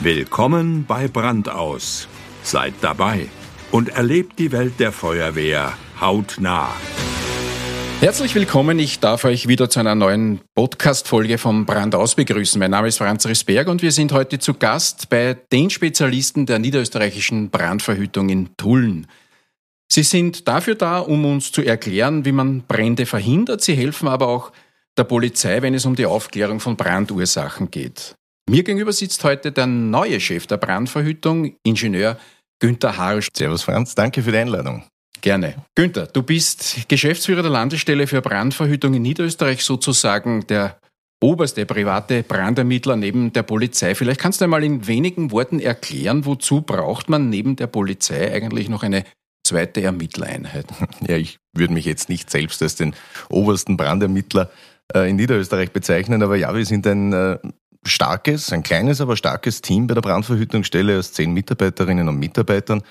Willkommen bei Brandaus. Seid dabei und erlebt die Welt der Feuerwehr hautnah. Herzlich willkommen. Ich darf euch wieder zu einer neuen Podcast-Folge vom Brandaus begrüßen. Mein Name ist Franz Risberg und wir sind heute zu Gast bei den Spezialisten der niederösterreichischen Brandverhütung in Tulln. Sie sind dafür da, um uns zu erklären, wie man Brände verhindert. Sie helfen aber auch der Polizei, wenn es um die Aufklärung von Brandursachen geht. Mir gegenüber sitzt heute der neue Chef der Brandverhütung, Ingenieur Günther Harsch. Servus Franz, danke für die Einladung. Gerne. Günther, du bist Geschäftsführer der Landesstelle für Brandverhütung in Niederösterreich, sozusagen der oberste private Brandermittler neben der Polizei. Vielleicht kannst du einmal in wenigen Worten erklären, wozu braucht man neben der Polizei eigentlich noch eine zweite Ermittlereinheit? Ja, ich würde mich jetzt nicht selbst als den obersten Brandermittler äh, in Niederösterreich bezeichnen, aber ja, wir sind ein äh, starkes, ein kleines, aber starkes Team bei der Brandverhütungsstelle aus zehn Mitarbeiterinnen und Mitarbeitern,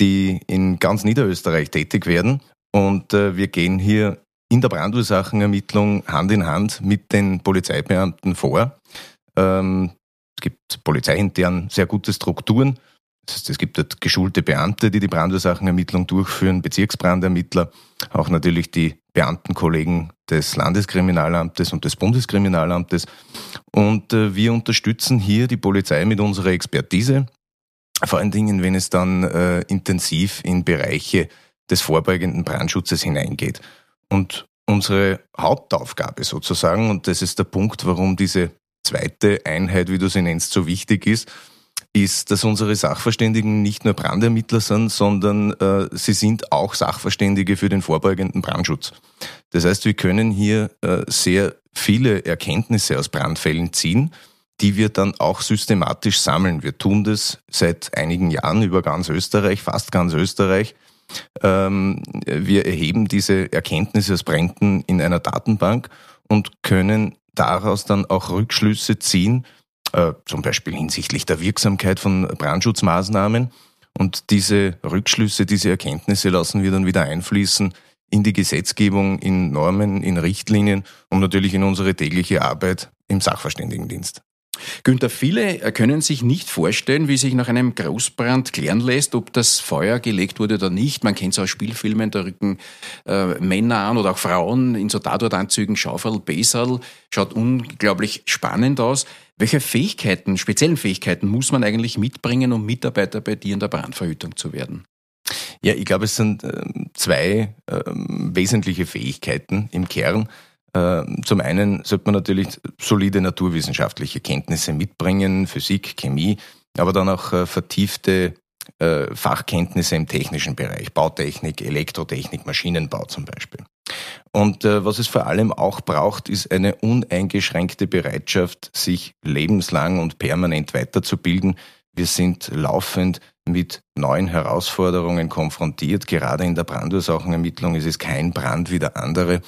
die in ganz Niederösterreich tätig werden. Und äh, wir gehen hier in der Brandursachenermittlung Hand in Hand mit den Polizeibeamten vor. Ähm, es gibt polizeiintern sehr gute Strukturen. Das heißt, es gibt dort geschulte Beamte, die die Brandursachenermittlung durchführen, Bezirksbrandermittler, auch natürlich die Beamtenkollegen des Landeskriminalamtes und des Bundeskriminalamtes. Und äh, wir unterstützen hier die Polizei mit unserer Expertise, vor allen Dingen, wenn es dann äh, intensiv in Bereiche des vorbeugenden Brandschutzes hineingeht. Und unsere Hauptaufgabe sozusagen, und das ist der Punkt, warum diese zweite Einheit, wie du sie nennst, so wichtig ist, ist, dass unsere Sachverständigen nicht nur Brandermittler sind, sondern äh, sie sind auch Sachverständige für den vorbeugenden Brandschutz. Das heißt, wir können hier äh, sehr viele Erkenntnisse aus Brandfällen ziehen, die wir dann auch systematisch sammeln. Wir tun das seit einigen Jahren über ganz Österreich, fast ganz Österreich. Ähm, wir erheben diese Erkenntnisse aus Bränden in einer Datenbank und können daraus dann auch Rückschlüsse ziehen, äh, zum Beispiel hinsichtlich der Wirksamkeit von Brandschutzmaßnahmen. Und diese Rückschlüsse, diese Erkenntnisse lassen wir dann wieder einfließen in die Gesetzgebung, in Normen, in Richtlinien und natürlich in unsere tägliche Arbeit im Sachverständigendienst. Günther, viele können sich nicht vorstellen, wie sich nach einem Großbrand klären lässt, ob das Feuer gelegt wurde oder nicht. Man kennt es aus Spielfilmen, da rücken äh, Männer an oder auch Frauen in so Tatortanzügen, Schaufel, Besal. Schaut unglaublich spannend aus. Welche Fähigkeiten, speziellen Fähigkeiten muss man eigentlich mitbringen, um Mitarbeiter bei dir in der Brandverhütung zu werden? Ja, ich glaube, es sind äh, zwei äh, wesentliche Fähigkeiten im Kern. Ähm, zum einen sollte man natürlich solide naturwissenschaftliche Kenntnisse mitbringen, Physik, Chemie, aber dann auch äh, vertiefte äh, Fachkenntnisse im technischen Bereich, Bautechnik, Elektrotechnik, Maschinenbau zum Beispiel. Und äh, was es vor allem auch braucht, ist eine uneingeschränkte Bereitschaft, sich lebenslang und permanent weiterzubilden. Wir sind laufend mit neuen Herausforderungen konfrontiert. Gerade in der Brandursachenermittlung ist es kein Brand wie der andere.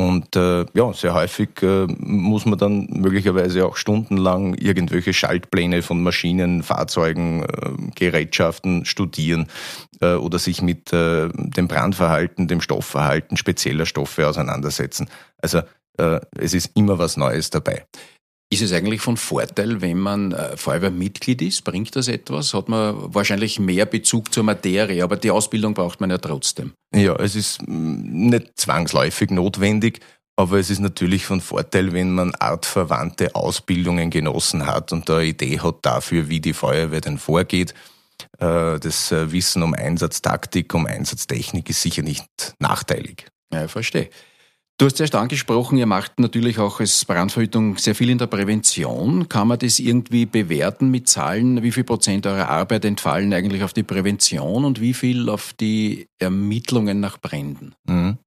Und äh, ja, sehr häufig äh, muss man dann möglicherweise auch stundenlang irgendwelche Schaltpläne von Maschinen, Fahrzeugen, äh, Gerätschaften studieren äh, oder sich mit äh, dem Brandverhalten, dem Stoffverhalten spezieller Stoffe auseinandersetzen. Also äh, es ist immer was Neues dabei. Ist es eigentlich von Vorteil, wenn man äh, Feuerwehrmitglied ist? Bringt das etwas? Hat man wahrscheinlich mehr Bezug zur Materie, aber die Ausbildung braucht man ja trotzdem. Ja, es ist mm, nicht zwangsläufig notwendig, aber es ist natürlich von Vorteil, wenn man artverwandte Ausbildungen genossen hat und da eine Idee hat dafür, wie die Feuerwehr denn vorgeht. Äh, das äh, Wissen um Einsatztaktik, um Einsatztechnik ist sicher nicht nachteilig. Ja, ich verstehe. Du hast erst angesprochen, ihr macht natürlich auch als Brandverhütung sehr viel in der Prävention. Kann man das irgendwie bewerten mit Zahlen? Wie viel Prozent eurer Arbeit entfallen eigentlich auf die Prävention und wie viel auf die Ermittlungen nach Bränden? Mhm.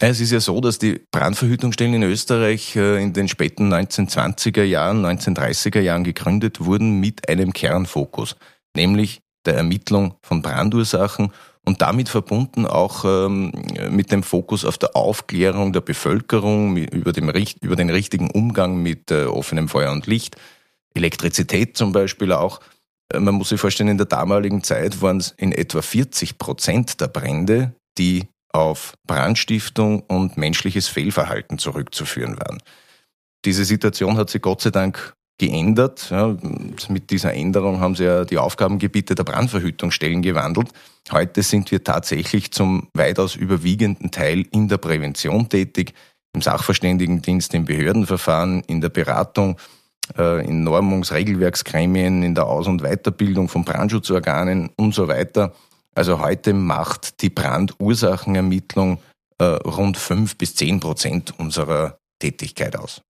Es ist ja so, dass die Brandverhütungsstellen in Österreich äh, in den späten 1920er Jahren, 1930er Jahren gegründet wurden mit einem Kernfokus, nämlich der Ermittlung von Brandursachen und damit verbunden auch ähm, mit dem Fokus auf der Aufklärung der Bevölkerung über, dem, über den richtigen Umgang mit äh, offenem Feuer und Licht, Elektrizität zum Beispiel auch. Äh, man muss sich vorstellen, in der damaligen Zeit waren es in etwa 40 Prozent der Brände, die auf Brandstiftung und menschliches Fehlverhalten zurückzuführen waren. Diese Situation hat sich Gott sei Dank geändert. Ja, mit dieser Änderung haben sie ja die Aufgabengebiete der Brandverhütungsstellen gewandelt. Heute sind wir tatsächlich zum weitaus überwiegenden Teil in der Prävention tätig, im Sachverständigendienst, im Behördenverfahren, in der Beratung, äh, in Normungs-, Regelwerksgremien, in der Aus- und Weiterbildung von Brandschutzorganen und so weiter. Also heute macht die Brandursachenermittlung äh, rund fünf bis zehn Prozent unserer Tätigkeit aus.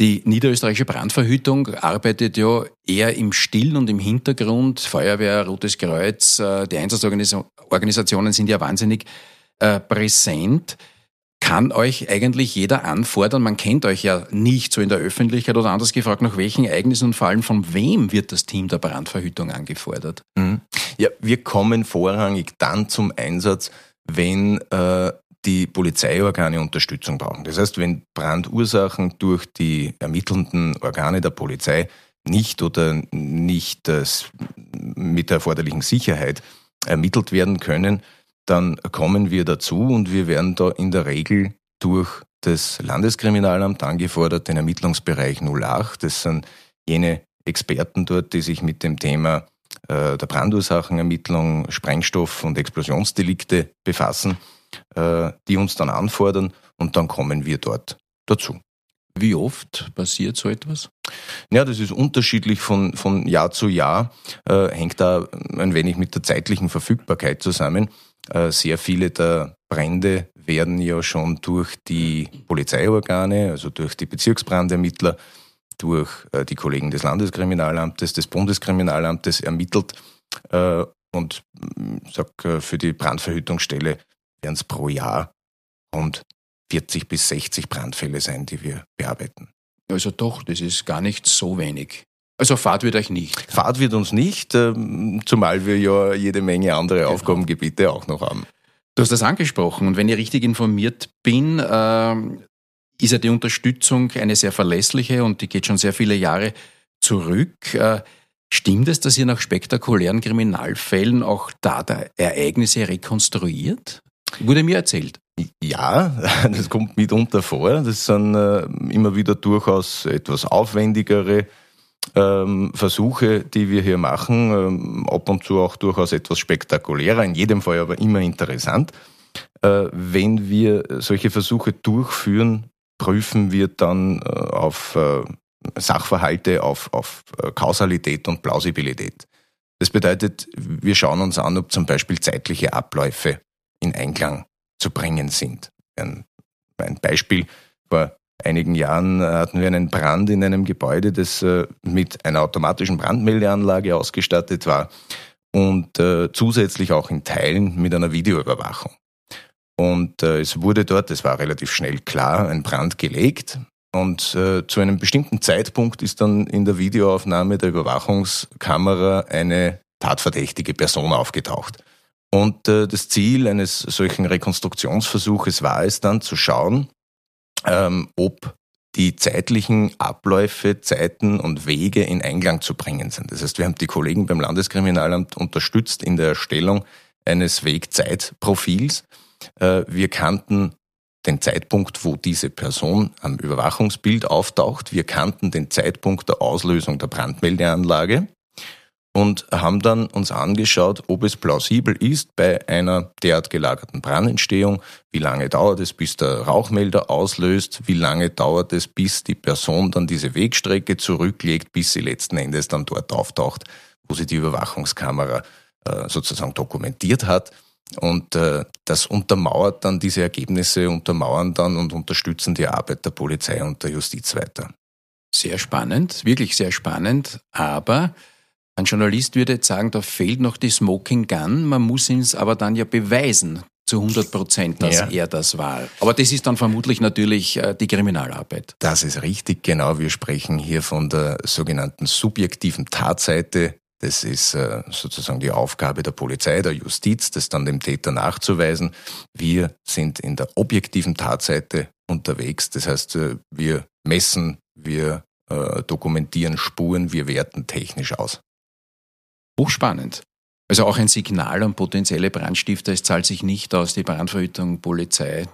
Die niederösterreichische Brandverhütung arbeitet ja eher im Stillen und im Hintergrund. Feuerwehr, Rotes Kreuz, äh, die Einsatzorganisationen sind ja wahnsinnig äh, präsent. Kann euch eigentlich jeder anfordern? Man kennt euch ja nicht so in der Öffentlichkeit oder anders gefragt, nach welchen Ereignissen und vor allem von wem wird das Team der Brandverhütung angefordert? Mhm. Ja, wir kommen vorrangig dann zum Einsatz, wenn äh, die Polizeiorgane Unterstützung brauchen. Das heißt, wenn Brandursachen durch die ermittelnden Organe der Polizei nicht oder nicht äh, mit der erforderlichen Sicherheit ermittelt werden können, dann kommen wir dazu und wir werden da in der Regel durch das Landeskriminalamt angefordert, den Ermittlungsbereich 08. Das sind jene Experten dort, die sich mit dem Thema äh, der Brandursachenermittlung, Sprengstoff- und Explosionsdelikte befassen. Äh, die uns dann anfordern und dann kommen wir dort dazu. Wie oft passiert so etwas? Ja, das ist unterschiedlich von, von Jahr zu Jahr, äh, hängt da ein wenig mit der zeitlichen Verfügbarkeit zusammen. Äh, sehr viele der Brände werden ja schon durch die Polizeiorgane, also durch die Bezirksbrandermittler, durch äh, die Kollegen des Landeskriminalamtes, des Bundeskriminalamtes ermittelt. Äh, und sag, äh, für die Brandverhütungsstelle werden es pro Jahr rund 40 bis 60 Brandfälle sein, die wir bearbeiten. Also doch, das ist gar nicht so wenig. Also Fahrt wird euch nicht. Fahrt wird uns nicht, ähm, zumal wir ja jede Menge andere genau. Aufgabengebiete auch noch haben. Du hast das angesprochen und wenn ich richtig informiert bin, ähm, ist ja die Unterstützung eine sehr verlässliche und die geht schon sehr viele Jahre zurück. Äh, stimmt es, dass ihr nach spektakulären Kriminalfällen auch da Ereignisse rekonstruiert? Wurde mir erzählt. Ja, das kommt mitunter vor. Das sind äh, immer wieder durchaus etwas aufwendigere ähm, Versuche, die wir hier machen. Ähm, ab und zu auch durchaus etwas spektakulärer, in jedem Fall aber immer interessant. Äh, wenn wir solche Versuche durchführen, prüfen wir dann äh, auf Sachverhalte, auf, auf Kausalität und Plausibilität. Das bedeutet, wir schauen uns an, ob zum Beispiel zeitliche Abläufe in Einklang zu bringen sind. Ein, ein Beispiel, vor einigen Jahren hatten wir einen Brand in einem Gebäude, das äh, mit einer automatischen Brandmeldeanlage ausgestattet war und äh, zusätzlich auch in Teilen mit einer Videoüberwachung. Und äh, es wurde dort, es war relativ schnell klar, ein Brand gelegt. Und zu einem bestimmten Zeitpunkt ist dann in der Videoaufnahme der Überwachungskamera eine tatverdächtige Person aufgetaucht. Und äh, das Ziel eines solchen Rekonstruktionsversuches war es dann zu schauen, ähm, ob die zeitlichen Abläufe, Zeiten und Wege in Einklang zu bringen sind. Das heißt, wir haben die Kollegen beim Landeskriminalamt unterstützt in der Erstellung eines Wegzeitprofils. Äh, wir kannten den Zeitpunkt, wo diese Person am Überwachungsbild auftaucht. Wir kannten den Zeitpunkt der Auslösung der Brandmeldeanlage und haben dann uns angeschaut, ob es plausibel ist bei einer derart gelagerten Brandentstehung, wie lange dauert es, bis der Rauchmelder auslöst, wie lange dauert es, bis die Person dann diese Wegstrecke zurücklegt, bis sie letzten Endes dann dort auftaucht, wo sie die Überwachungskamera äh, sozusagen dokumentiert hat. Und äh, das untermauert dann diese Ergebnisse, untermauern dann und unterstützen die Arbeit der Polizei und der Justiz weiter. Sehr spannend, wirklich sehr spannend, aber ein Journalist würde jetzt sagen, da fehlt noch die Smoking Gun. Man muss ihn aber dann ja beweisen zu 100 Prozent, dass ja. er das war. Aber das ist dann vermutlich natürlich äh, die Kriminalarbeit. Das ist richtig, genau. Wir sprechen hier von der sogenannten subjektiven Tatseite. Das ist äh, sozusagen die Aufgabe der Polizei, der Justiz, das dann dem Täter nachzuweisen. Wir sind in der objektiven Tatseite unterwegs. Das heißt, äh, wir messen, wir dokumentieren Spuren, wir werten technisch aus. Hochspannend. Also auch ein Signal an potenzielle Brandstifter, es zahlt sich nicht aus, die Brandverhütung, Polizei,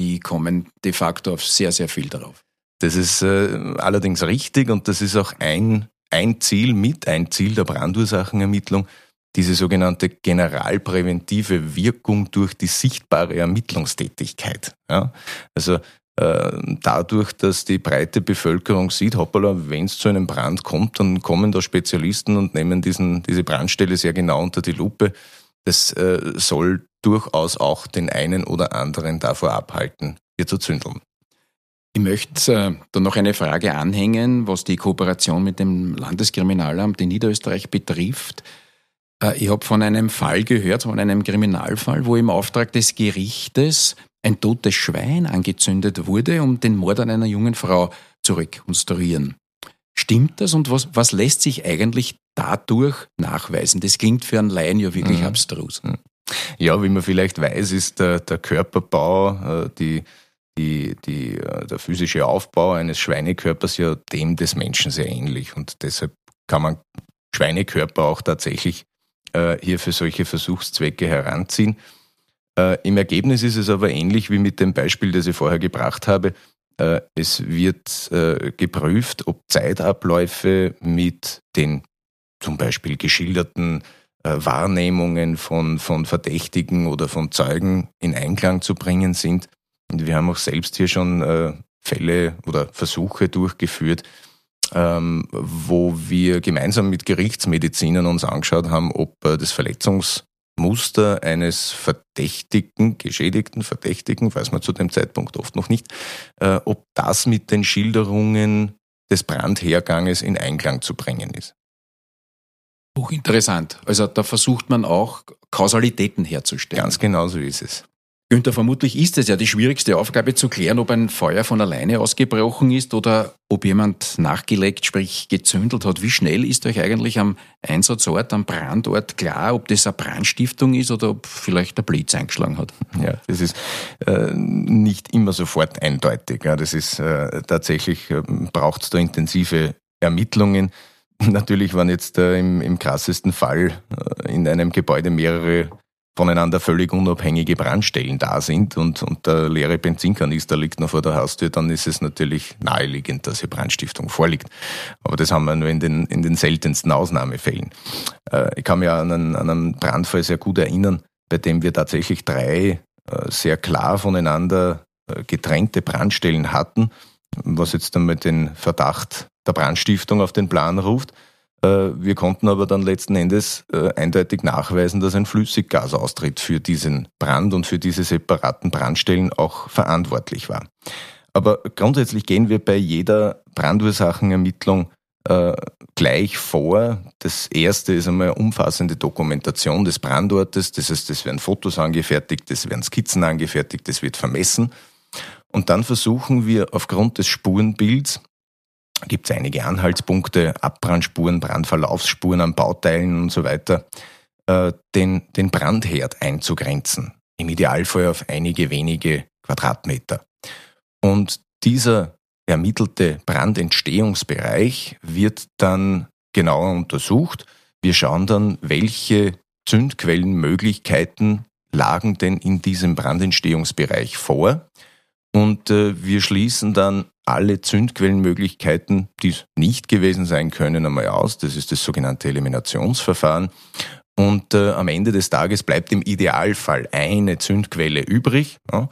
die kommen de facto auf sehr, sehr viel darauf. Das ist äh, allerdings richtig und das ist auch ein, ein Ziel mit, ein Ziel der Brandursachenermittlung, diese sogenannte generalpräventive Wirkung durch die sichtbare Ermittlungstätigkeit. Ja? Also dadurch, dass die breite Bevölkerung sieht, hoppala, wenn es zu einem Brand kommt, dann kommen da Spezialisten und nehmen diesen, diese Brandstelle sehr genau unter die Lupe. Das äh, soll durchaus auch den einen oder anderen davor abhalten, hier zu zündeln. Ich möchte äh, da noch eine Frage anhängen, was die Kooperation mit dem Landeskriminalamt in Niederösterreich betrifft. Äh, ich habe von einem Fall gehört, von einem Kriminalfall, wo im Auftrag des Gerichtes ein totes Schwein angezündet wurde, um den Mord an einer jungen Frau zu rekonstruieren. Stimmt das und was, was lässt sich eigentlich dadurch nachweisen? Das klingt für einen Laien ja wirklich mhm. abstrus. Mhm. Ja, wie man vielleicht weiß, ist der, der Körperbau, äh, die, die, die, äh, der physische Aufbau eines Schweinekörpers ja dem des Menschen sehr ähnlich. Und deshalb kann man Schweinekörper auch tatsächlich äh, hier für solche Versuchszwecke heranziehen. Im Ergebnis ist es aber ähnlich wie mit dem Beispiel, das ich vorher gebracht habe. Es wird geprüft, ob Zeitabläufe mit den zum Beispiel geschilderten äh, Wahrnehmungen von, von Verdächtigen oder von Zeugen in Einklang zu bringen sind. Und wir haben auch selbst hier schon äh, Fälle oder Versuche durchgeführt, ähm, wo wir gemeinsam mit Gerichtsmedizinern uns angeschaut haben, ob äh, das Verletzungsmuster eines Verdächtigen, geschädigten Verdächtigen, weiß man zu dem Zeitpunkt oft noch nicht, äh, ob das mit den Schilderungen des Brandherganges in Einklang zu bringen ist. Hochinteressant. Also da versucht man auch Kausalitäten herzustellen. Ganz genau so ist es. Günther, vermutlich ist es ja die schwierigste Aufgabe zu klären, ob ein Feuer von alleine ausgebrochen ist oder ob jemand nachgelegt, sprich gezündelt hat. Wie schnell ist euch eigentlich am Einsatzort, am Brandort klar, ob das eine Brandstiftung ist oder ob vielleicht der Blitz eingeschlagen hat? Ja, das ist äh, nicht immer sofort eindeutig. Ja, das ist äh, tatsächlich, äh, braucht es da intensive Ermittlungen. Natürlich waren jetzt äh, im, im krassesten Fall äh, in einem Gebäude mehrere voneinander völlig unabhängige Brandstellen da sind und, und der leere Benzinkanister liegt noch vor der Haustür, dann ist es natürlich naheliegend, dass hier Brandstiftung vorliegt. Aber das haben wir nur in den, in den seltensten Ausnahmefällen. Äh, ich kann mich an einen, an einen Brandfall sehr gut erinnern, bei dem wir tatsächlich drei äh, sehr klar voneinander äh, getrennte Brandstellen hatten, was jetzt dann mit den Verdacht der Brandstiftung auf den Plan ruft. Äh, wir konnten aber dann letzten Endes äh, eindeutig nachweisen, dass ein Flüssiggasaustritt für diesen Brand und für diese separaten Brandstellen auch verantwortlich war. Aber grundsätzlich gehen wir bei jeder Brandursachenermittlung äh, gleich vor. Das erste ist einmal umfassende Dokumentation des Brandortes. Das heißt, es werden Fotos angefertigt, es werden Skizzen angefertigt, es wird vermessen. Und dann versuchen wir aufgrund des Spurenbilds gibt es einige Anhaltspunkte, Abbrandspuren, Brandverlaufsspuren an Bauteilen und so weiter, äh, den, den Brandherd einzugrenzen. Im Idealfall auf einige wenige Quadratmeter. Und dieser ermittelte Brandentstehungsbereich wird dann genauer untersucht. Wir schauen dann, welche Zündquellenmöglichkeiten lagen denn in diesem Brandentstehungsbereich vor. Und äh, wir schließen dann alle Zündquellenmöglichkeiten, die es nicht gewesen sein können, einmal aus. Das ist das sogenannte Eliminationsverfahren. Und äh, am Ende des Tages bleibt im Idealfall eine Zündquelle übrig, ja,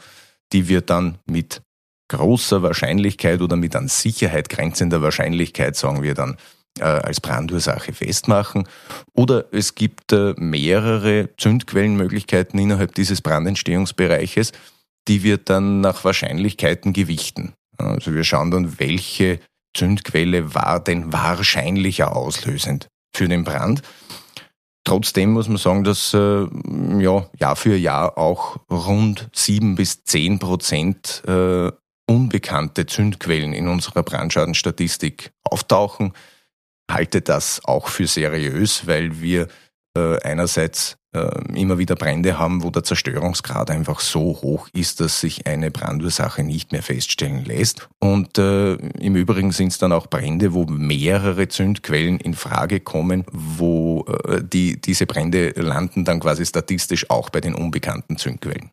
die wir dann mit großer Wahrscheinlichkeit oder mit an Sicherheit grenzender Wahrscheinlichkeit, sagen wir dann, äh, als Brandursache festmachen. Oder es gibt äh, mehrere Zündquellenmöglichkeiten innerhalb dieses Brandentstehungsbereiches, die wir dann nach Wahrscheinlichkeiten gewichten. Also wir schauen dann, welche Zündquelle war denn wahrscheinlicher auslösend für den Brand. Trotzdem muss man sagen, dass äh, ja, Jahr für Jahr auch rund sieben bis zehn Prozent äh, unbekannte Zündquellen in unserer Brandschadenstatistik auftauchen. Halte das auch für seriös, weil wir äh, einerseits immer wieder Brände haben, wo der Zerstörungsgrad einfach so hoch ist, dass sich eine Brandursache nicht mehr feststellen lässt. Und äh, im Übrigen sind es dann auch Brände, wo mehrere Zündquellen in Frage kommen, wo äh, die, diese Brände landen dann quasi statistisch auch bei den unbekannten Zündquellen.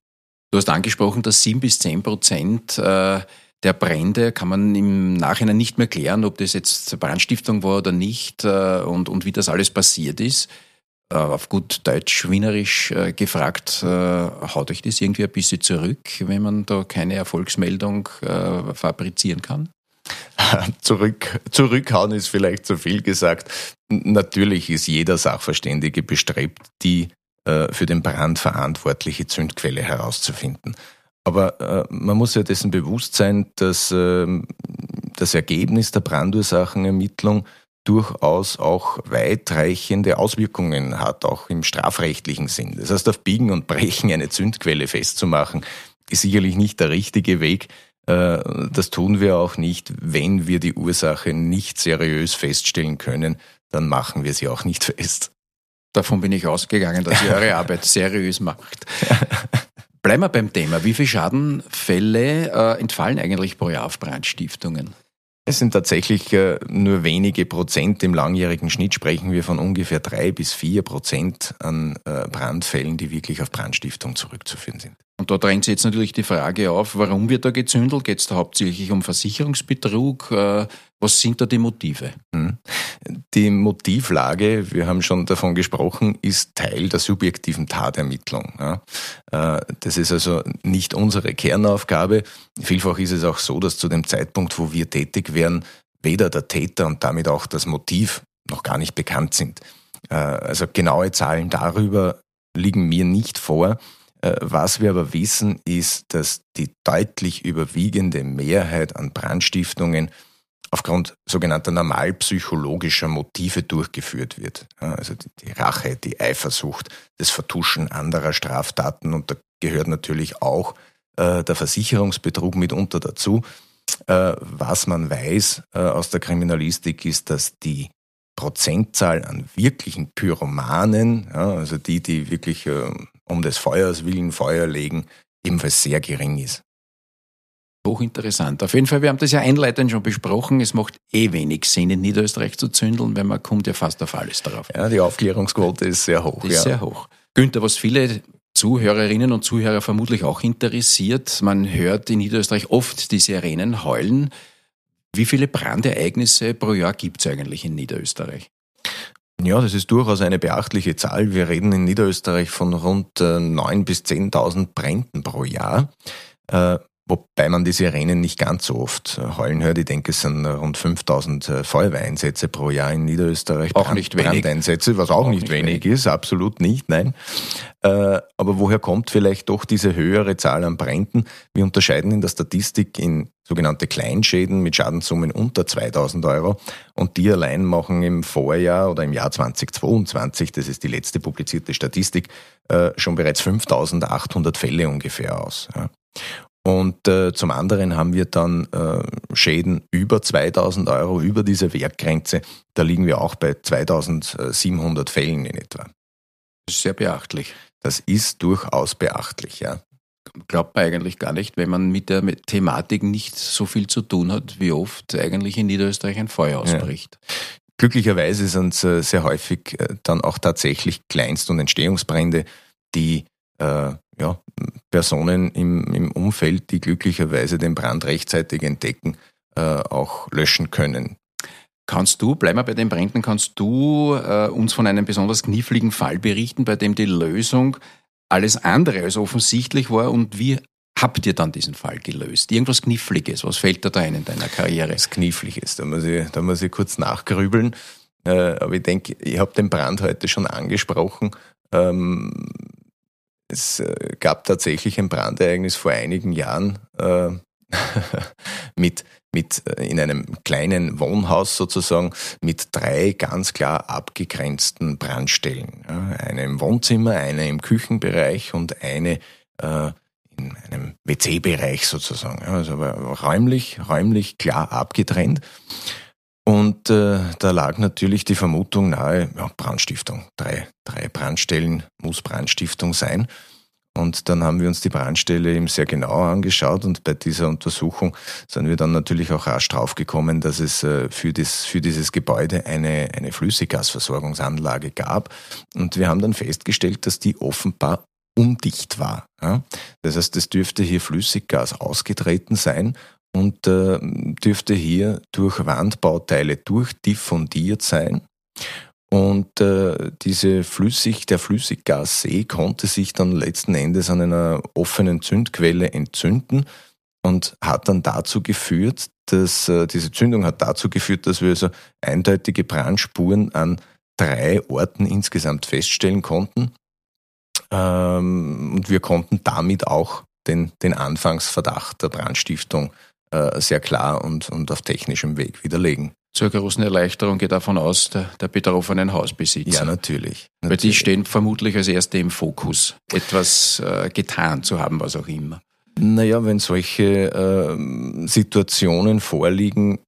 Du hast angesprochen, dass sieben bis zehn Prozent äh der Brände kann man im Nachhinein nicht mehr klären, ob das jetzt Brandstiftung war oder nicht äh, und, und wie das alles passiert ist. Äh, auf gut Deutsch, wienerisch äh, gefragt, äh, haut euch das irgendwie ein bisschen zurück, wenn man da keine Erfolgsmeldung äh, fabrizieren kann? Zurück, zurückhauen ist vielleicht zu viel gesagt. Natürlich ist jeder Sachverständige bestrebt, die äh, für den Brand verantwortliche Zündquelle herauszufinden. Aber äh, man muss ja dessen bewusst sein, dass äh, das Ergebnis der Brandursachenermittlung durchaus auch weitreichende Auswirkungen hat, auch im strafrechtlichen Sinn. Das heißt, auf Biegen und Brechen eine Zündquelle festzumachen, ist sicherlich nicht der richtige Weg. Äh, das tun wir auch nicht, wenn wir die Ursache nicht seriös feststellen können, dann machen wir sie auch nicht fest. Davon bin ich ausgegangen, dass ihr eure Arbeit seriös macht. Bleiben wir beim Thema. Wie viele Schadenfälle äh, entfallen eigentlich pro Jahr auf Brandstiftungen? Es sind tatsächlich äh, nur wenige Prozent. Im langjährigen Schnitt sprechen wir von ungefähr drei bis vier Prozent an äh, Brandfällen, die wirklich auf Brandstiftung zurückzuführen sind. Und da drängt sich jetzt natürlich die Frage auf, warum wird da gezündelt? Geht es da hauptsächlich um Versicherungsbetrug? Was sind da die Motive? Hm. Die Motivlage, wir haben schon davon gesprochen, ist Teil der subjektiven Tatermittlung. Äh, das ist also nicht unsere Kernaufgabe. Vielfach ist es auch so, dass zu dem Zeitpunkt, wo wir tätig werden, weder der Täter und damit auch das Motiv noch gar nicht bekannt sind. Äh, also genaue Zahlen darüber liegen mir nicht vor. Äh, was wir aber wissen, ist, dass die deutlich überwiegende Mehrheit an Brandstiftungen aufgrund sogenannter normalpsychologischer Motive durchgeführt wird. Also die Rache, die Eifersucht, das Vertuschen anderer Straftaten und da gehört natürlich auch äh, der Versicherungsbetrug mitunter dazu. Äh, was man weiß äh, aus der Kriminalistik ist, dass die Prozentzahl an wirklichen Pyromanen, also die, die wirklich um des Feuers willen Feuer legen, ebenfalls sehr gering ist. Hochinteressant. Auf jeden Fall, wir haben das ja einleitend schon besprochen. Es macht eh wenig Sinn, in Niederösterreich zu zündeln, weil man kommt ja fast auf alles darauf. Ja, die Aufklärungsquote ist sehr hoch. Ist ja. sehr hoch. Günther, was viele Zuhörerinnen und Zuhörer vermutlich auch interessiert, man hört in Niederösterreich oft die Sirenen heulen. Wie viele Brandereignisse pro Jahr gibt es eigentlich in Niederösterreich? Ja, das ist durchaus eine beachtliche Zahl. Wir reden in Niederösterreich von rund 9.000 bis 10.000 Bränden pro Jahr. Äh, Wobei man die Sirenen nicht ganz so oft äh, heulen hört. Ich denke, es sind rund 5000 äh, Feuerwehreinsätze pro Jahr in Niederösterreich. Auch Brand, nicht wenig. Brandeinsätze, was auch, auch nicht, nicht wenig, wenig, ist, absolut nicht, nein. Äh, aber woher kommt vielleicht doch diese höhere Zahl an Bränden? Wir unterscheiden in der Statistik in sogenannte Kleinschäden mit Schadenssummen unter 2000 Euro und die allein machen im Vorjahr oder im Jahr 2022, das ist die letzte publizierte Statistik, schon bereits 5800 Fälle ungefähr aus. Und äh, zum anderen haben wir dann äh, Schäden über 2000 Euro, über diese Wertgrenze. Da liegen wir auch bei 2700 Fällen in etwa. Das ist sehr beachtlich. Das ist durchaus beachtlich, ja. Glaubt man eigentlich gar nicht, wenn man mit der Thematik nicht so viel zu tun hat, wie oft eigentlich in Niederösterreich ein Feuer ausbricht. Ja. Glücklicherweise sind es äh, sehr häufig äh, dann auch tatsächlich Kleinst- und Entstehungsbrände, die äh, Personen im, im Umfeld, die glücklicherweise den Brand rechtzeitig entdecken, äh, auch löschen können. Kannst du, bleiben wir bei den Bränden, kannst du äh, uns von einem besonders kniffligen Fall berichten, bei dem die Lösung alles andere als offensichtlich war und wie habt ihr dann diesen Fall gelöst? Irgendwas Kniffliges, was fällt dir da ein in deiner Karriere? Das Kniffliges, da muss ich, da muss ich kurz nachgrübeln. Äh, aber ich denke, ich habe den Brand heute schon angesprochen. Ähm, es äh, gab tatsächlich ein Brandereignis vor einigen Jahren äh, mit, mit äh, in einem kleinen Wohnhaus sozusagen mit drei ganz klar abgegrenzten Brandstellen. Eine im Wohnzimmer, eine im Küchenbereich und eine äh, in einem WC-Bereich sozusagen. Also räumlich, räumlich klar abgetrennt. Und äh, da lag natürlich die Vermutung nahe, ja, Brandstiftung. Drei, drei Brandstellen muss Brandstiftung sein. Und dann haben wir uns die Brandstelle eben sehr genau angeschaut und bei dieser Untersuchung sind wir dann natürlich auch rasch draufgekommen, dass es äh, für, das, für dieses Gebäude eine, eine Flüssiggasversorgungsanlage gab. Und wir haben dann festgestellt, dass die offenbar undicht war. Das heißt, es dürfte hier Flüssiggas ausgetreten sein und äh, dürfte hier durch Wandbauteile durchdiffundiert sein. Und äh, diese Flüssig, der Flüssiggassee konnte sich dann letzten Endes an einer offenen Zündquelle entzünden und hat dann dazu geführt, dass äh, diese Zündung hat dazu geführt, dass wir also eindeutige Brandspuren an drei Orten insgesamt feststellen konnten. Ähm, und wir konnten damit auch den, den Anfangsverdacht der Brandstiftung äh, sehr klar und, und auf technischem Weg widerlegen. Zur großen Erleichterung geht davon aus, der, der betroffenen Hausbesitzer. Ja, natürlich, natürlich. Weil die stehen vermutlich als Erste im Fokus, etwas äh, getan zu haben, was auch immer. Naja, wenn solche äh, Situationen vorliegen,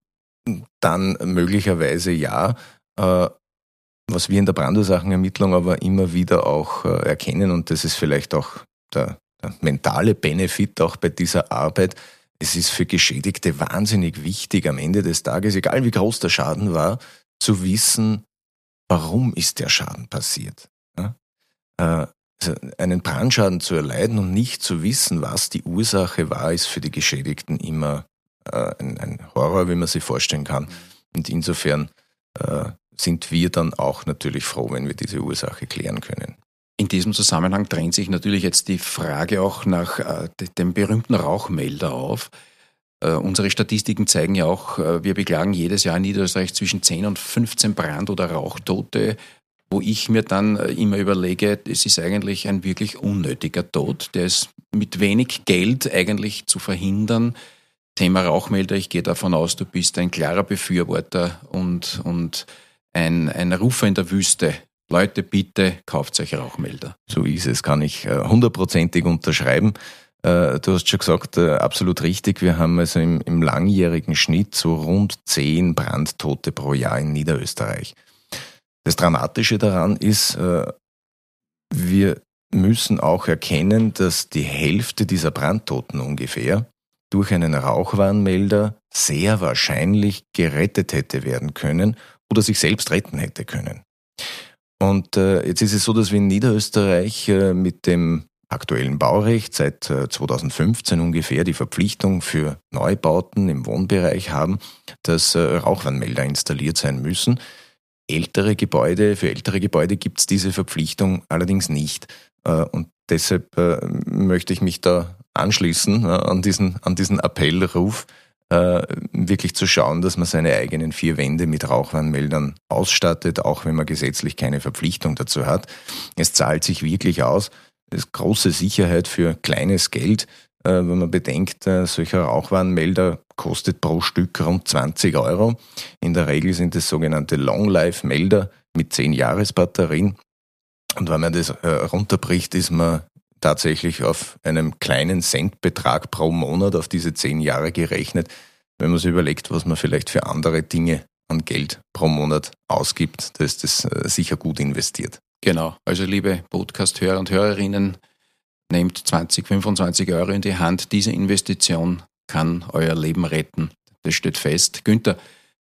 dann möglicherweise ja. Äh, was wir in der Brandursachenermittlung aber immer wieder auch äh, erkennen, und das ist vielleicht auch der, der mentale Benefit auch bei dieser Arbeit, es ist für Geschädigte wahnsinnig wichtig am Ende des Tages, egal wie groß der Schaden war, zu wissen, warum ist der Schaden passiert. Ja? Äh, also einen Brandschaden zu erleiden und nicht zu wissen, was die Ursache war, ist für die Geschädigten immer äh, ein, ein, Horror, wie man sich vorstellen kann. Und insofern äh, sind wir dann auch natürlich froh, wenn wir diese Ursache klären können. In diesem Zusammenhang drängt sich natürlich jetzt die Frage auch nach äh, dem berühmten Rauchmelder auf. Äh, unsere Statistiken zeigen ja auch, äh, wir beklagen jedes Jahr in Niederösterreich zwischen 10 und 15 Brand- oder Rauchtote, wo ich mir dann äh, immer überlege, es ist eigentlich ein wirklich unnötiger Tod, der ist mit wenig Geld eigentlich zu verhindern. Thema Rauchmelder, ich gehe davon aus, du bist ein klarer Befürworter und, und ein, ein Rufer in der Wüste Leute, bitte kauft euch Rauchmelder. So ist es, kann ich äh, hundertprozentig unterschreiben. Äh, du hast schon gesagt, äh, absolut richtig. Wir haben also im, im langjährigen Schnitt so rund zehn Brandtote pro Jahr in Niederösterreich. Das Dramatische daran ist, wir müssen auch erkennen, dass die Hälfte dieser Brandtoten ungefähr durch einen Rauchwarnmelder sehr wahrscheinlich gerettet hätte werden können oder sich selbst retten hätte können. Und äh, jetzt ist es so, dass wir in Niederösterreich äh, mit dem aktuellen Baurecht seit äh, 2015 ungefähr die Verpflichtung für Neubauten im Wohnbereich haben, dass äh, Rauchwarnmelder installiert sein müssen. Ältere Gebäude, für ältere Gebäude gibt es diese Verpflichtung allerdings nicht. Äh, und deshalb äh, möchte ich mich da anschließen äh, an, diesen, an diesen Appellruf, äh, wirklich zu schauen, dass man seine eigenen vier Wände mit Rauchwarnmeldern ausstattet, auch wenn man gesetzlich keine Verpflichtung dazu hat. Es zahlt sich wirklich aus. Es ist große Sicherheit für kleines Geld, äh, wenn man bedenkt, äh, solcher Rauchwarnmelder kostet pro Stück rund 20 Euro. In der Regel sind es sogenannte Long-Life-Melder mit 10 Jahres Batterien. Und wenn man das runterbricht, ist man tatsächlich auf einem kleinen Centbetrag pro Monat auf diese zehn Jahre gerechnet, wenn man sich überlegt, was man vielleicht für andere Dinge an Geld pro Monat ausgibt, da ist das äh, sicher gut investiert. Genau. Also liebe Podcast-Hörer und Hörerinnen, nehmt 20, 25 Euro in die Hand. Diese Investition kann euer Leben retten. Das steht fest. Günther,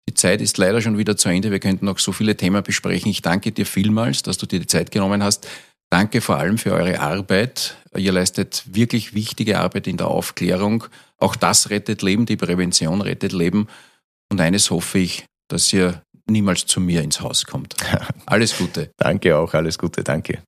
die Zeit ist leider schon wieder zu Ende. Wir könnten noch so viele Themen besprechen. Ich danke dir vielmals, dass du dir die Zeit genommen hast. Danke vor allem für eure Arbeit. Ihr leistet wirklich wichtige Arbeit in der Aufklärung. Auch das rettet Leben, die Prävention rettet Leben. Und eines hoffe ich, dass ihr niemals zu mir ins Haus kommt. Alles Gute. danke auch, alles Gute, danke.